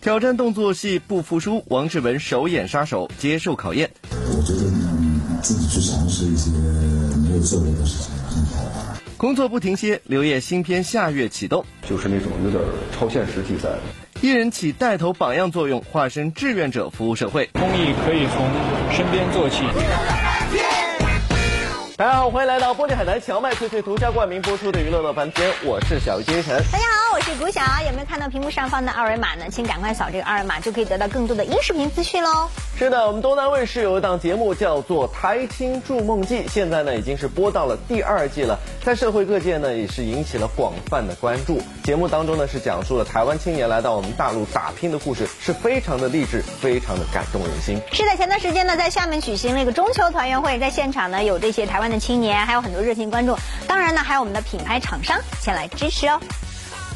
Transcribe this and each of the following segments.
挑战动作戏不服输，王志文首演杀手接受考验。我觉得嗯，自己去尝试一些没有做过的事情很好玩。工作不停歇，刘烨新片下月启动，就是那种有点超现实题材的。一人起带头榜样作用，化身志愿者服务社会。公益可以从身边做起。大家好，欢迎来到玻璃海南荞麦脆脆独家冠名播出的娱乐乐翻天，我是小鱼金晨。大家好，我是谷晓。有没有看到屏幕上方的二维码呢？请赶快扫这个二维码，就可以得到更多的音视频资讯喽。是的，我们东南卫视有一档节目叫做《台青筑梦记》，现在呢已经是播到了第二季了，在社会各界呢也是引起了广泛的关注。节目当中呢是讲述了台湾青年来到我们大陆打拼的故事，是非常的励志，非常的感动人心。是的，前段时间呢在厦门举行了一个中秋团圆会，在现场呢有这些台湾的青年，还有很多热心观众，当然呢还有我们的品牌厂商前来支持哦。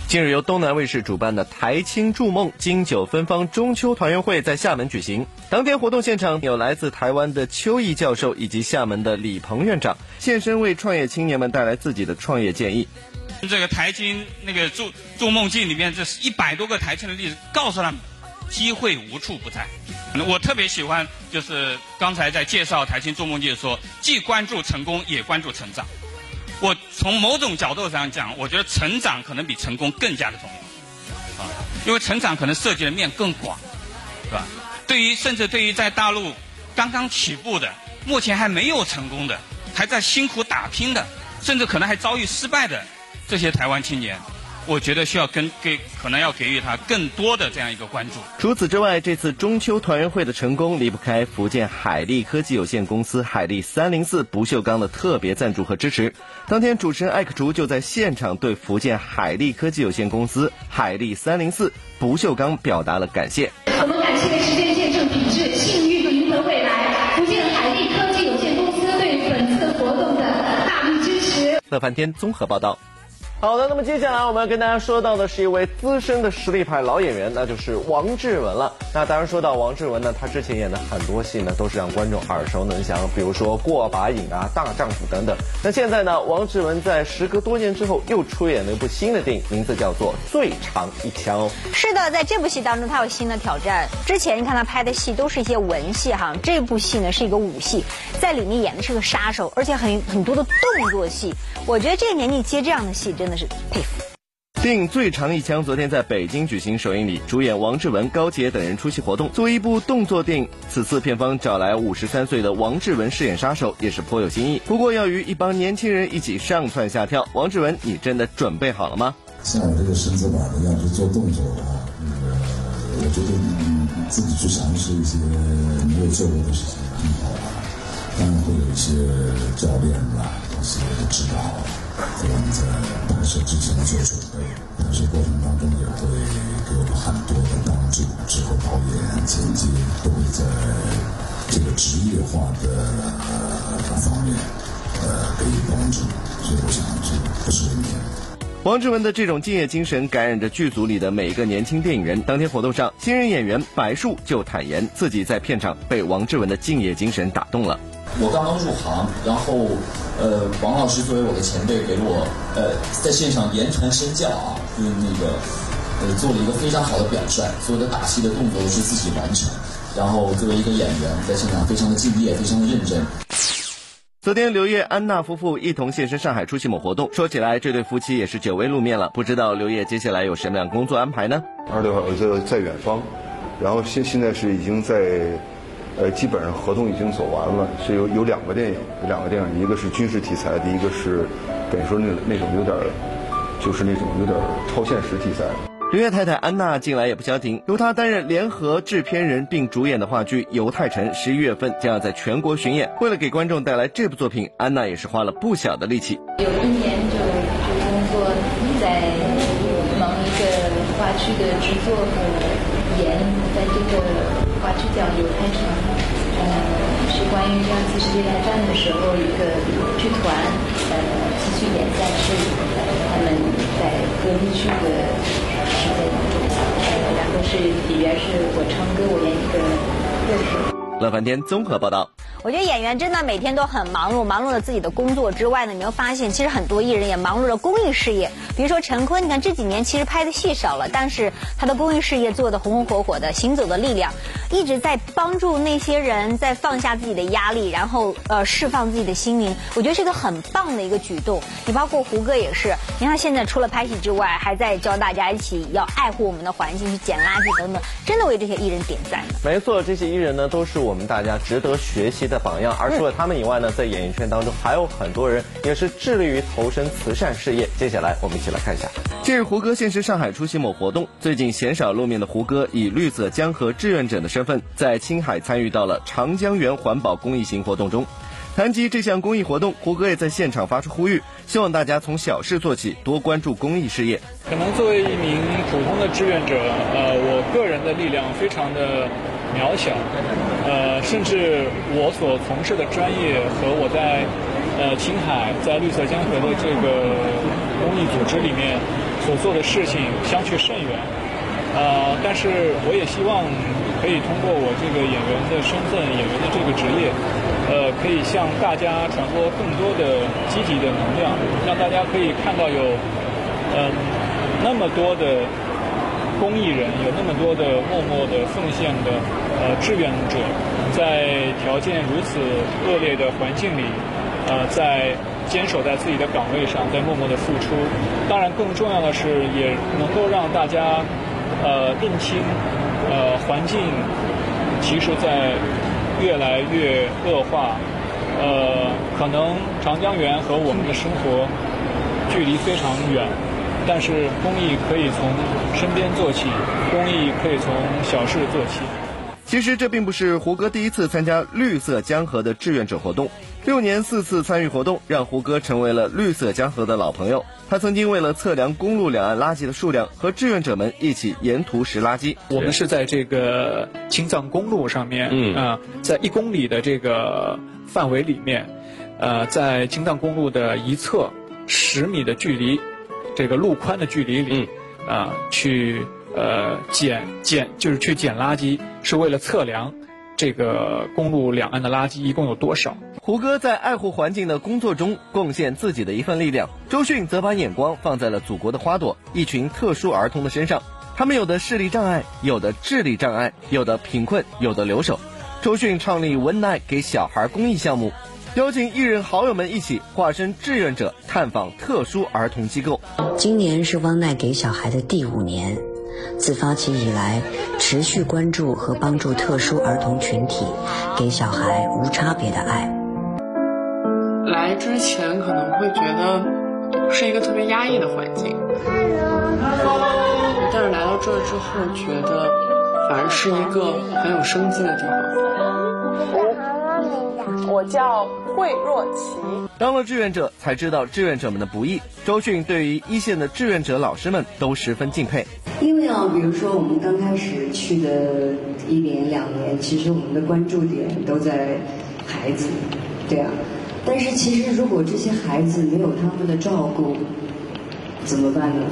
近日，由东南卫视主办的台青筑梦金九芬芳中秋团圆会在厦门举行。当天活动现场有来自台湾的邱毅教授以及厦门的李鹏院长现身，为创业青年们带来自己的创业建议。这个台青那个筑筑梦记里面，这是一百多个台青的例子，告诉他们，机会无处不在。我特别喜欢，就是刚才在介绍台青筑梦记说，既关注成功，也关注成长。我从某种角度上讲，我觉得成长可能比成功更加的重要，啊，因为成长可能涉及的面更广，是吧？对于甚至对于在大陆刚刚起步的、目前还没有成功的、还在辛苦打拼的，甚至可能还遭遇失败的这些台湾青年。我觉得需要跟给可能要给予他更多的这样一个关注。除此之外，这次中秋团圆会的成功离不开福建海力科技有限公司海力三零四不锈钢的特别赞助和支持。当天，主持人艾克竹就在现场对福建海力科技有限公司海力三零四不锈钢表达了感谢。我们感谢时间见证品质，幸运赢得未来。福建海力科技有限公司对本次活动的大力支持。乐翻天综合报道。好的，那么接下来我们要跟大家说到的是一位资深的实力派老演员，那就是王志文了。那当然说到王志文呢，他之前演的很多戏呢都是让观众耳熟能详，比如说《过把瘾》啊、《大丈夫》等等。那现在呢，王志文在时隔多年之后又出演了一部新的电影，名字叫做《最长一枪》。是的，在这部戏当中，他有新的挑战。之前你看他拍的戏都是一些文戏哈，这部戏呢是一个武戏，在里面演的是个杀手，而且很很多的动作戏。我觉得这个年纪接这样的戏真是佩服。电影《最长一枪》昨天在北京举行首映礼，主演王志文、高洁等人出席活动。作为一部动作电影，此次片方找来五十三岁的王志文饰演杀手，也是颇有新意。不过要与一帮年轻人一起上蹿下跳，王志文，你真的准备好了吗？像我这个身子板的，要是做动作的话，那个我觉得嗯自己去尝试一些没有做过的事情挺好玩。当然会有一些教练啦，一些指导，在我们在拍摄之前做准备，拍摄过程当中也会给我很多的帮助。之后导演、剪辑都会在这个职业化的呃方面呃给予帮助，所以我想这不是问题。王志文的这种敬业精神感染着剧组里的每一个年轻电影人。当天活动上，新人演员白树就坦言自己在片场被王志文的敬业精神打动了。我刚刚入行，然后，呃，王老师作为我的前辈，给我呃在现场言传身教啊，就是那个呃做了一个非常好的表率，所有的打戏的动作都是自己完成，然后作为一个演员，在现场非常的敬业，非常的认真。昨天，刘烨、安娜夫妇一同现身上海出席某活动。说起来，这对夫妻也是久未露面了，不知道刘烨接下来有什么样工作安排呢？二六号，我在在远方，然后现现在是已经在。呃，基本上合同已经走完了，是有有两个电影，有两个电影，一个是军事题材的，一个是等于说那那种有点，就是那种有点超现实题材。刘烨太太安娜近来也不消停，由她担任联合制片人并主演的话剧《犹太城》，十一月份将要在全国巡演。为了给观众带来这部作品，安娜也是花了不小的力气。有一年就就工作在忙一个话剧的制作和演，在这个。这叫《犹太城》，呃，是关于第二次世界大战的时候，一个剧团，呃，继续演下去他们在隔离区的时间当中，然后是里边是我唱歌，我演一个歌手。乐翻天综合报道。我觉得演员真的每天都很忙碌，忙碌了自己的工作之外呢，你没有发现，其实很多艺人也忙碌了公益事业。比如说陈坤，你看这几年其实拍的戏少了，但是他的公益事业做的红红火火的，行走的力量一直在帮助那些人在放下自己的压力，然后呃释放自己的心灵。我觉得是一个很棒的一个举动。你包括胡歌也是，你看他现在除了拍戏之外，还在教大家一起要爱护我们的环境，去捡垃圾等等，真的为这些艺人点赞。没错，这些艺人呢都是我们大家值得学习的榜样。而除了他们以外呢，在演艺圈当中还有很多人也是致力于投身慈善事业。接下来我们一起来看一下。近日，胡歌现身上海出席某活动。最近鲜少露面的胡歌，以绿色江河志愿者的身份，在青海参与到了长江源环保公益行活动中。谈及这项公益活动，胡歌也在现场发出呼吁，希望大家从小事做起，多关注公益事业。可能作为一名普通的志愿者，呃，我个人的力量非常的渺小，呃，甚至我所从事的专业和我在呃青海在绿色江河的这个公益组织里面所做的事情相去甚远。呃，但是我也希望可以通过我这个演员的身份、演员的这个职业，呃，可以向大家传播更多的积极的能量，让大家可以看到有，嗯，那么多的公益人，有那么多的默默的奉献的呃志愿者，在条件如此恶劣的环境里，呃，在坚守在自己的岗位上，在默默的付出。当然，更重要的是，也能够让大家。呃，认清，呃，环境其实在越来越恶化，呃，可能长江源和我们的生活距离非常远，但是公益可以从身边做起，公益可以从小事做起。其实这并不是胡歌第一次参加绿色江河的志愿者活动，六年四次参与活动，让胡歌成为了绿色江河的老朋友。他曾经为了测量公路两岸垃圾的数量，和志愿者们一起沿途拾垃圾。我们是在这个青藏公路上面，嗯啊，在一公里的这个范围里面，呃，在青藏公路的一侧十米的距离，这个路宽的距离里，啊，去。呃，捡捡就是去捡垃圾，是为了测量这个公路两岸的垃圾一共有多少。胡歌在爱护环境的工作中贡献自己的一份力量，周迅则把眼光放在了祖国的花朵——一群特殊儿童的身上。他们有的视力障碍，有的智力障碍，有的贫困，有的留守。周迅创立文奈给小孩公益项目。邀请艺人好友们一起化身志愿者，探访特殊儿童机构。今年是汪奈给小孩的第五年，自发起以来，持续关注和帮助特殊儿童群体，给小孩无差别的爱。来之前可能会觉得是一个特别压抑的环境，但是来到这之后，觉得反而是一个很有生机的地方。我叫惠若琪。当了志愿者，才知道志愿者们的不易。周迅对于一线的志愿者老师们都十分敬佩。因为啊，比如说我们刚开始去的一年两年，其实我们的关注点都在孩子，对啊。但是其实如果这些孩子没有他们的照顾，怎么办呢？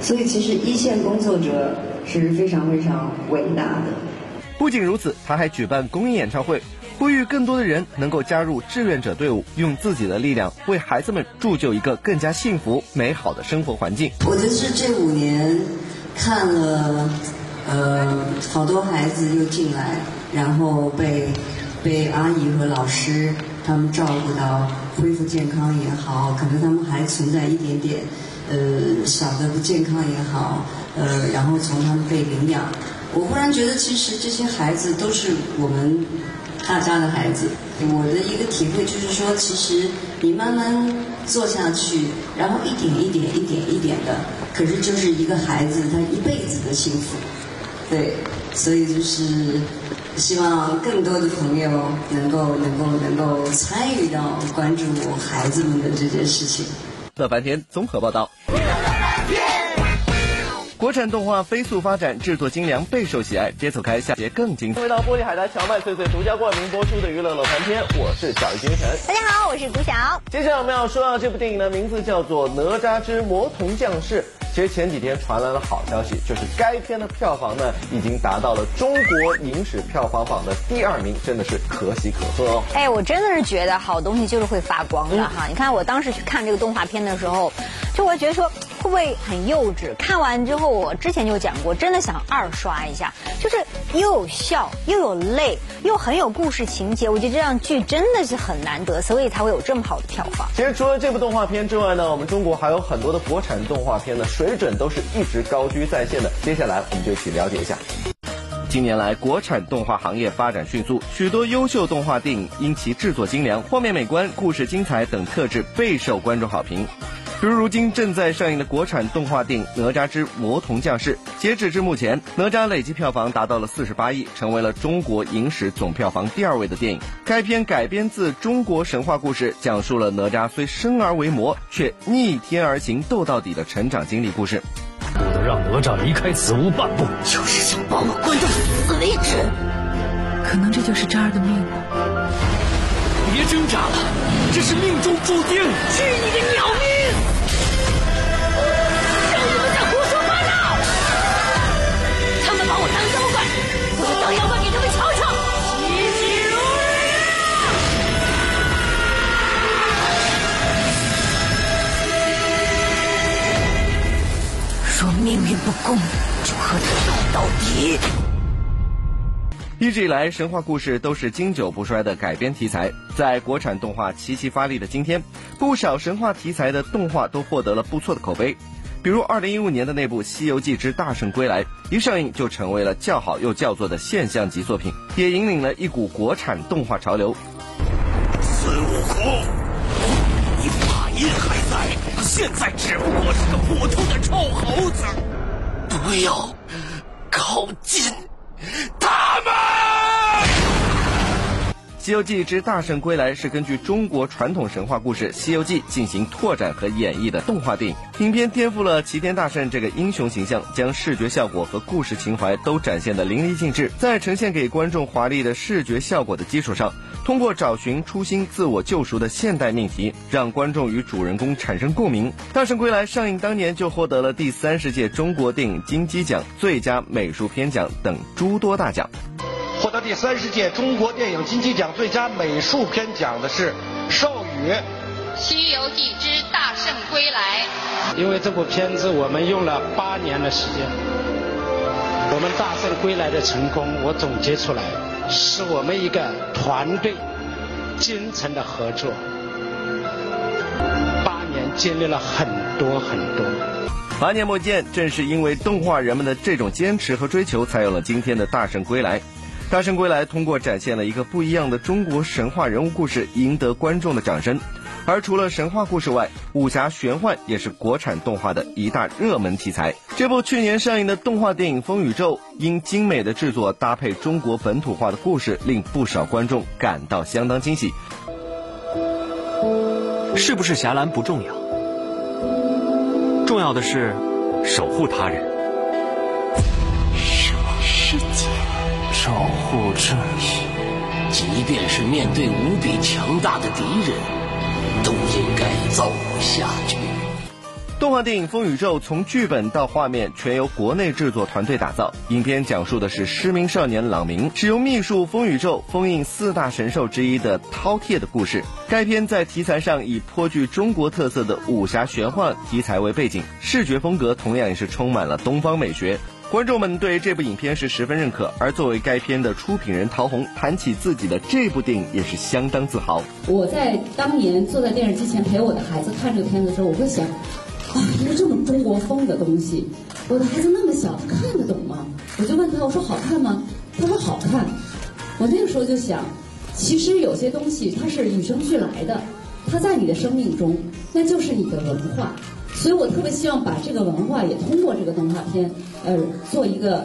所以其实一线工作者是非常非常伟大的。不仅如此，他还举办公益演唱会。呼吁更多的人能够加入志愿者队伍，用自己的力量为孩子们铸就一个更加幸福美好的生活环境。我就是这五年看了，呃，好多孩子又进来，然后被被阿姨和老师他们照顾到恢复健康也好，可能他们还存在一点点呃小的不健康也好，呃，然后从他们被领养，我忽然觉得其实这些孩子都是我们。大家的孩子，我的一个体会就是说，其实你慢慢做下去，然后一点一点、一点一点的，可是就是一个孩子他一辈子的幸福，对，所以就是希望更多的朋友能够、能够、能够参与到关注孩子们的这件事情。乐翻天综合报道。国产动画飞速发展，制作精良，备受喜爱。别走开，下节更精彩。回到玻璃海苔荞麦脆脆独家冠名播出的娱乐乐翻天，我是小鱼精神。大家好，我是古晓。接下来我们要说到这部电影的名字叫做《哪吒之魔童降世》。其实前几天传来了好消息，就是该片的票房呢已经达到了中国影史票房榜的第二名，真的是可喜可贺哦。哎，我真的是觉得好东西就是会发光的哈！你看我当时去看这个动画片的时候，就我觉得说会不会很幼稚？看完之后，我之前就讲过，真的想二刷一下，就是又有笑又有泪，又很有故事情节。我觉得这样剧真的是很难得，所以才会有这么好的票房。其实除了这部动画片之外呢，我们中国还有很多的国产动画片呢，水准都是一直高居在线的。接下来我们就一起了解一下。近年来，国产动画行业发展迅速，许多优秀动画电影因其制作精良、画面美观、故事精彩等特质备受观众好评。比如如今正在上映的国产动画电影《哪吒之魔童降世》，截止至目前，哪吒累计票房达到了四十八亿，成为了中国影史总票房第二位的电影。该片改编自中国神话故事，讲述了哪吒虽生而为魔，却逆天而行斗到底的成长经历故事。不能让哪吒离开此屋半步，就是想把我关到死为止。可能这就是渣儿的命吧。别挣扎了，这是命中注定。去你的鸟命！一直以来，神话故事都是经久不衰的改编题材。在国产动画齐齐发力的今天，不少神话题材的动画都获得了不错的口碑。比如2015年的那部《西游记之大圣归来》，一上映就成为了叫好又叫座的现象级作品，也引领了一股国产动画潮流。孙悟空，你法印还在，现在只不过是个普通的臭猴子。不要靠近他们！《西游记之大圣归来》是根据中国传统神话故事《西游记》进行拓展和演绎的动画电影。影片颠覆了齐天大圣这个英雄形象，将视觉效果和故事情怀都展现得淋漓尽致。在呈现给观众华丽的视觉效果的基础上，通过找寻初心、自我救赎的现代命题，让观众与主人公产生共鸣。《大圣归来》上映当年就获得了第三十届中国电影金鸡奖最佳美术片奖等诸多大奖。获得第三十届中国电影金鸡奖最佳美术片奖的是授予《西游记之大圣归来》。因为这部片子我们用了八年的时间，我们《大圣归来》的成功，我总结出来是我们一个团队精诚的合作。八年经历了很多很多。八年磨剑，正是因为动画人们的这种坚持和追求，才有了今天的《大圣归来》。《大圣归来》通过展现了一个不一样的中国神话人物故事，赢得观众的掌声。而除了神话故事外，武侠玄幻也是国产动画的一大热门题材。这部去年上映的动画电影《风宇宙》，因精美的制作搭配中国本土化的故事，令不少观众感到相当惊喜。是不是侠岚不重要，重要的是守护他人，守护正义。即便是面对无比强大的敌人，都应该走下去。动画电影《风宇宙》从剧本到画面全由国内制作团队打造。影片讲述的是失明少年朗明使用秘术风宇宙封印四大神兽之一的饕餮的故事。该片在题材上以颇具中国特色的武侠玄幻题材为背景，视觉风格同样也是充满了东方美学。观众们对这部影片是十分认可，而作为该片的出品人陶虹谈起自己的这部电影也是相当自豪。我在当年坐在电视机前陪我的孩子看这个片子的时候，我会想。啊，一个这么中国风的东西，我的孩子那么小，看得懂吗？我就问他，我说好看吗？他说好看。我那个时候就想，其实有些东西它是与生俱来的，它在你的生命中，那就是你的文化。所以我特别希望把这个文化也通过这个动画片，呃，做一个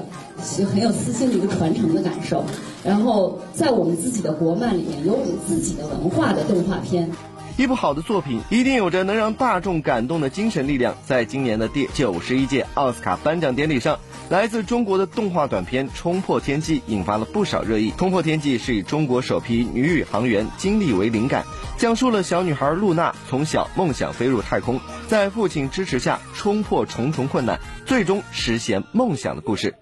很有私心的一个传承的感受。然后在我们自己的国漫里面，有我们自己的文化的动画片。一部好的作品一定有着能让大众感动的精神力量。在今年的第九十一届奥斯卡颁奖典礼上，来自中国的动画短片《冲破天际》引发了不少热议。《冲破天际》是以中国首批女宇航员经历为灵感，讲述了小女孩露娜从小梦想飞入太空，在父亲支持下冲破重重困难，最终实现梦想的故事。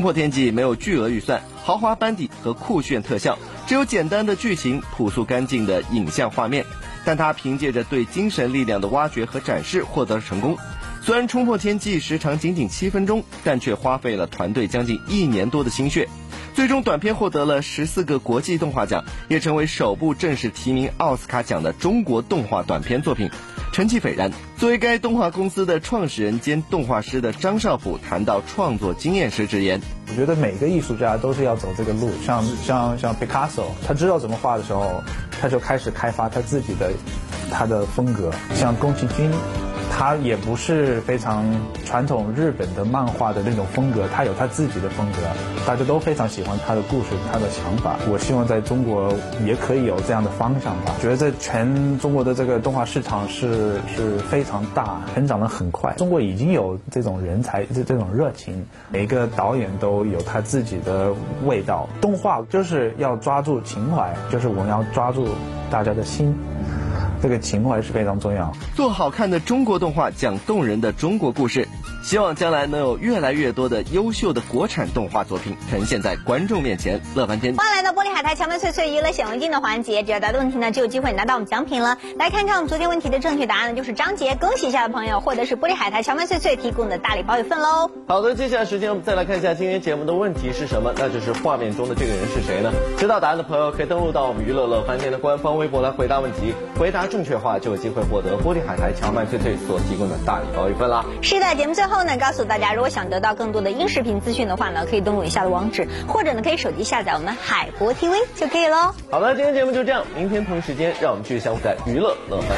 冲破天际没有巨额预算、豪华班底和酷炫特效，只有简单的剧情、朴素干净的影像画面。但它凭借着对精神力量的挖掘和展示获得了成功。虽然冲破天际时长仅仅七分钟，但却花费了团队将近一年多的心血。最终，短片获得了十四个国际动画奖，也成为首部正式提名奥斯卡奖的中国动画短片作品，成绩斐然。作为该动画公司的创始人兼动画师的张少甫谈到创作经验时直言：“我觉得每个艺术家都是要走这个路，像像像 Picasso，他知道怎么画的时候，他就开始开发他自己的他的风格。像宫崎骏。”他也不是非常传统日本的漫画的那种风格，他有他自己的风格，大家都非常喜欢他的故事，他的想法。我希望在中国也可以有这样的方向吧。觉得在全中国的这个动画市场是是非常大，成长的很快。中国已经有这种人才，这这种热情，每个导演都有他自己的味道。动画就是要抓住情怀，就是我们要抓住大家的心。这个情怀是非常重要。做好看的中国动画，讲动人的中国故事。希望将来能有越来越多的优秀的国产动画作品呈现在观众面前，乐翻天。欢迎来到玻璃海苔，荞麦脆脆娱乐显微镜的环节。只要答对问题呢，就有机会拿到我们奖品了。来看看我们昨天问题的正确答案呢，就是张杰。恭喜一下的朋友，获得是玻璃海苔荞麦脆脆提供的大礼包一份喽。好的，接下来时间我们再来看一下今天节目的问题是什么？那就是画面中的这个人是谁呢？知道答案的朋友可以登录到我们娱乐乐翻天的官方微博来回答问题。回答正确话就有机会获得玻璃海苔荞麦脆脆所提供的大礼包一份啦。是的，节目最后呢，告诉大家。如果想得到更多的音视频资讯的话呢，可以登录以下的网址，或者呢可以手机下载我们海博 TV 就可以喽。好了，今天节目就这样，明天同一时间让我们继续相互在娱乐乐翻。